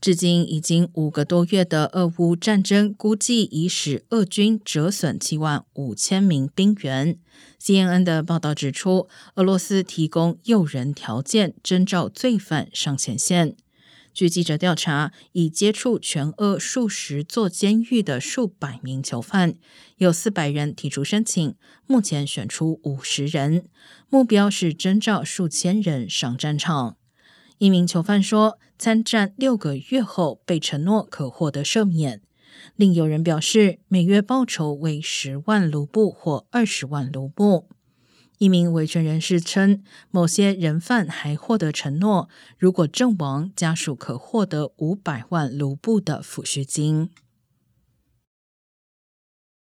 至今已经五个多月的俄乌战争，估计已使俄军折损七万五千名兵员。CNN 的报道指出，俄罗斯提供诱人条件，征召罪犯上前线。据记者调查，已接触全俄数十座监狱的数百名囚犯，有四百人提出申请，目前选出五十人，目标是征召数千人上战场。一名囚犯说，参战六个月后被承诺可获得赦免。另有人表示，每月报酬为十万卢布或二十万卢布。一名维权人士称，某些人犯还获得承诺，如果阵亡，家属可获得五百万卢布的抚恤金。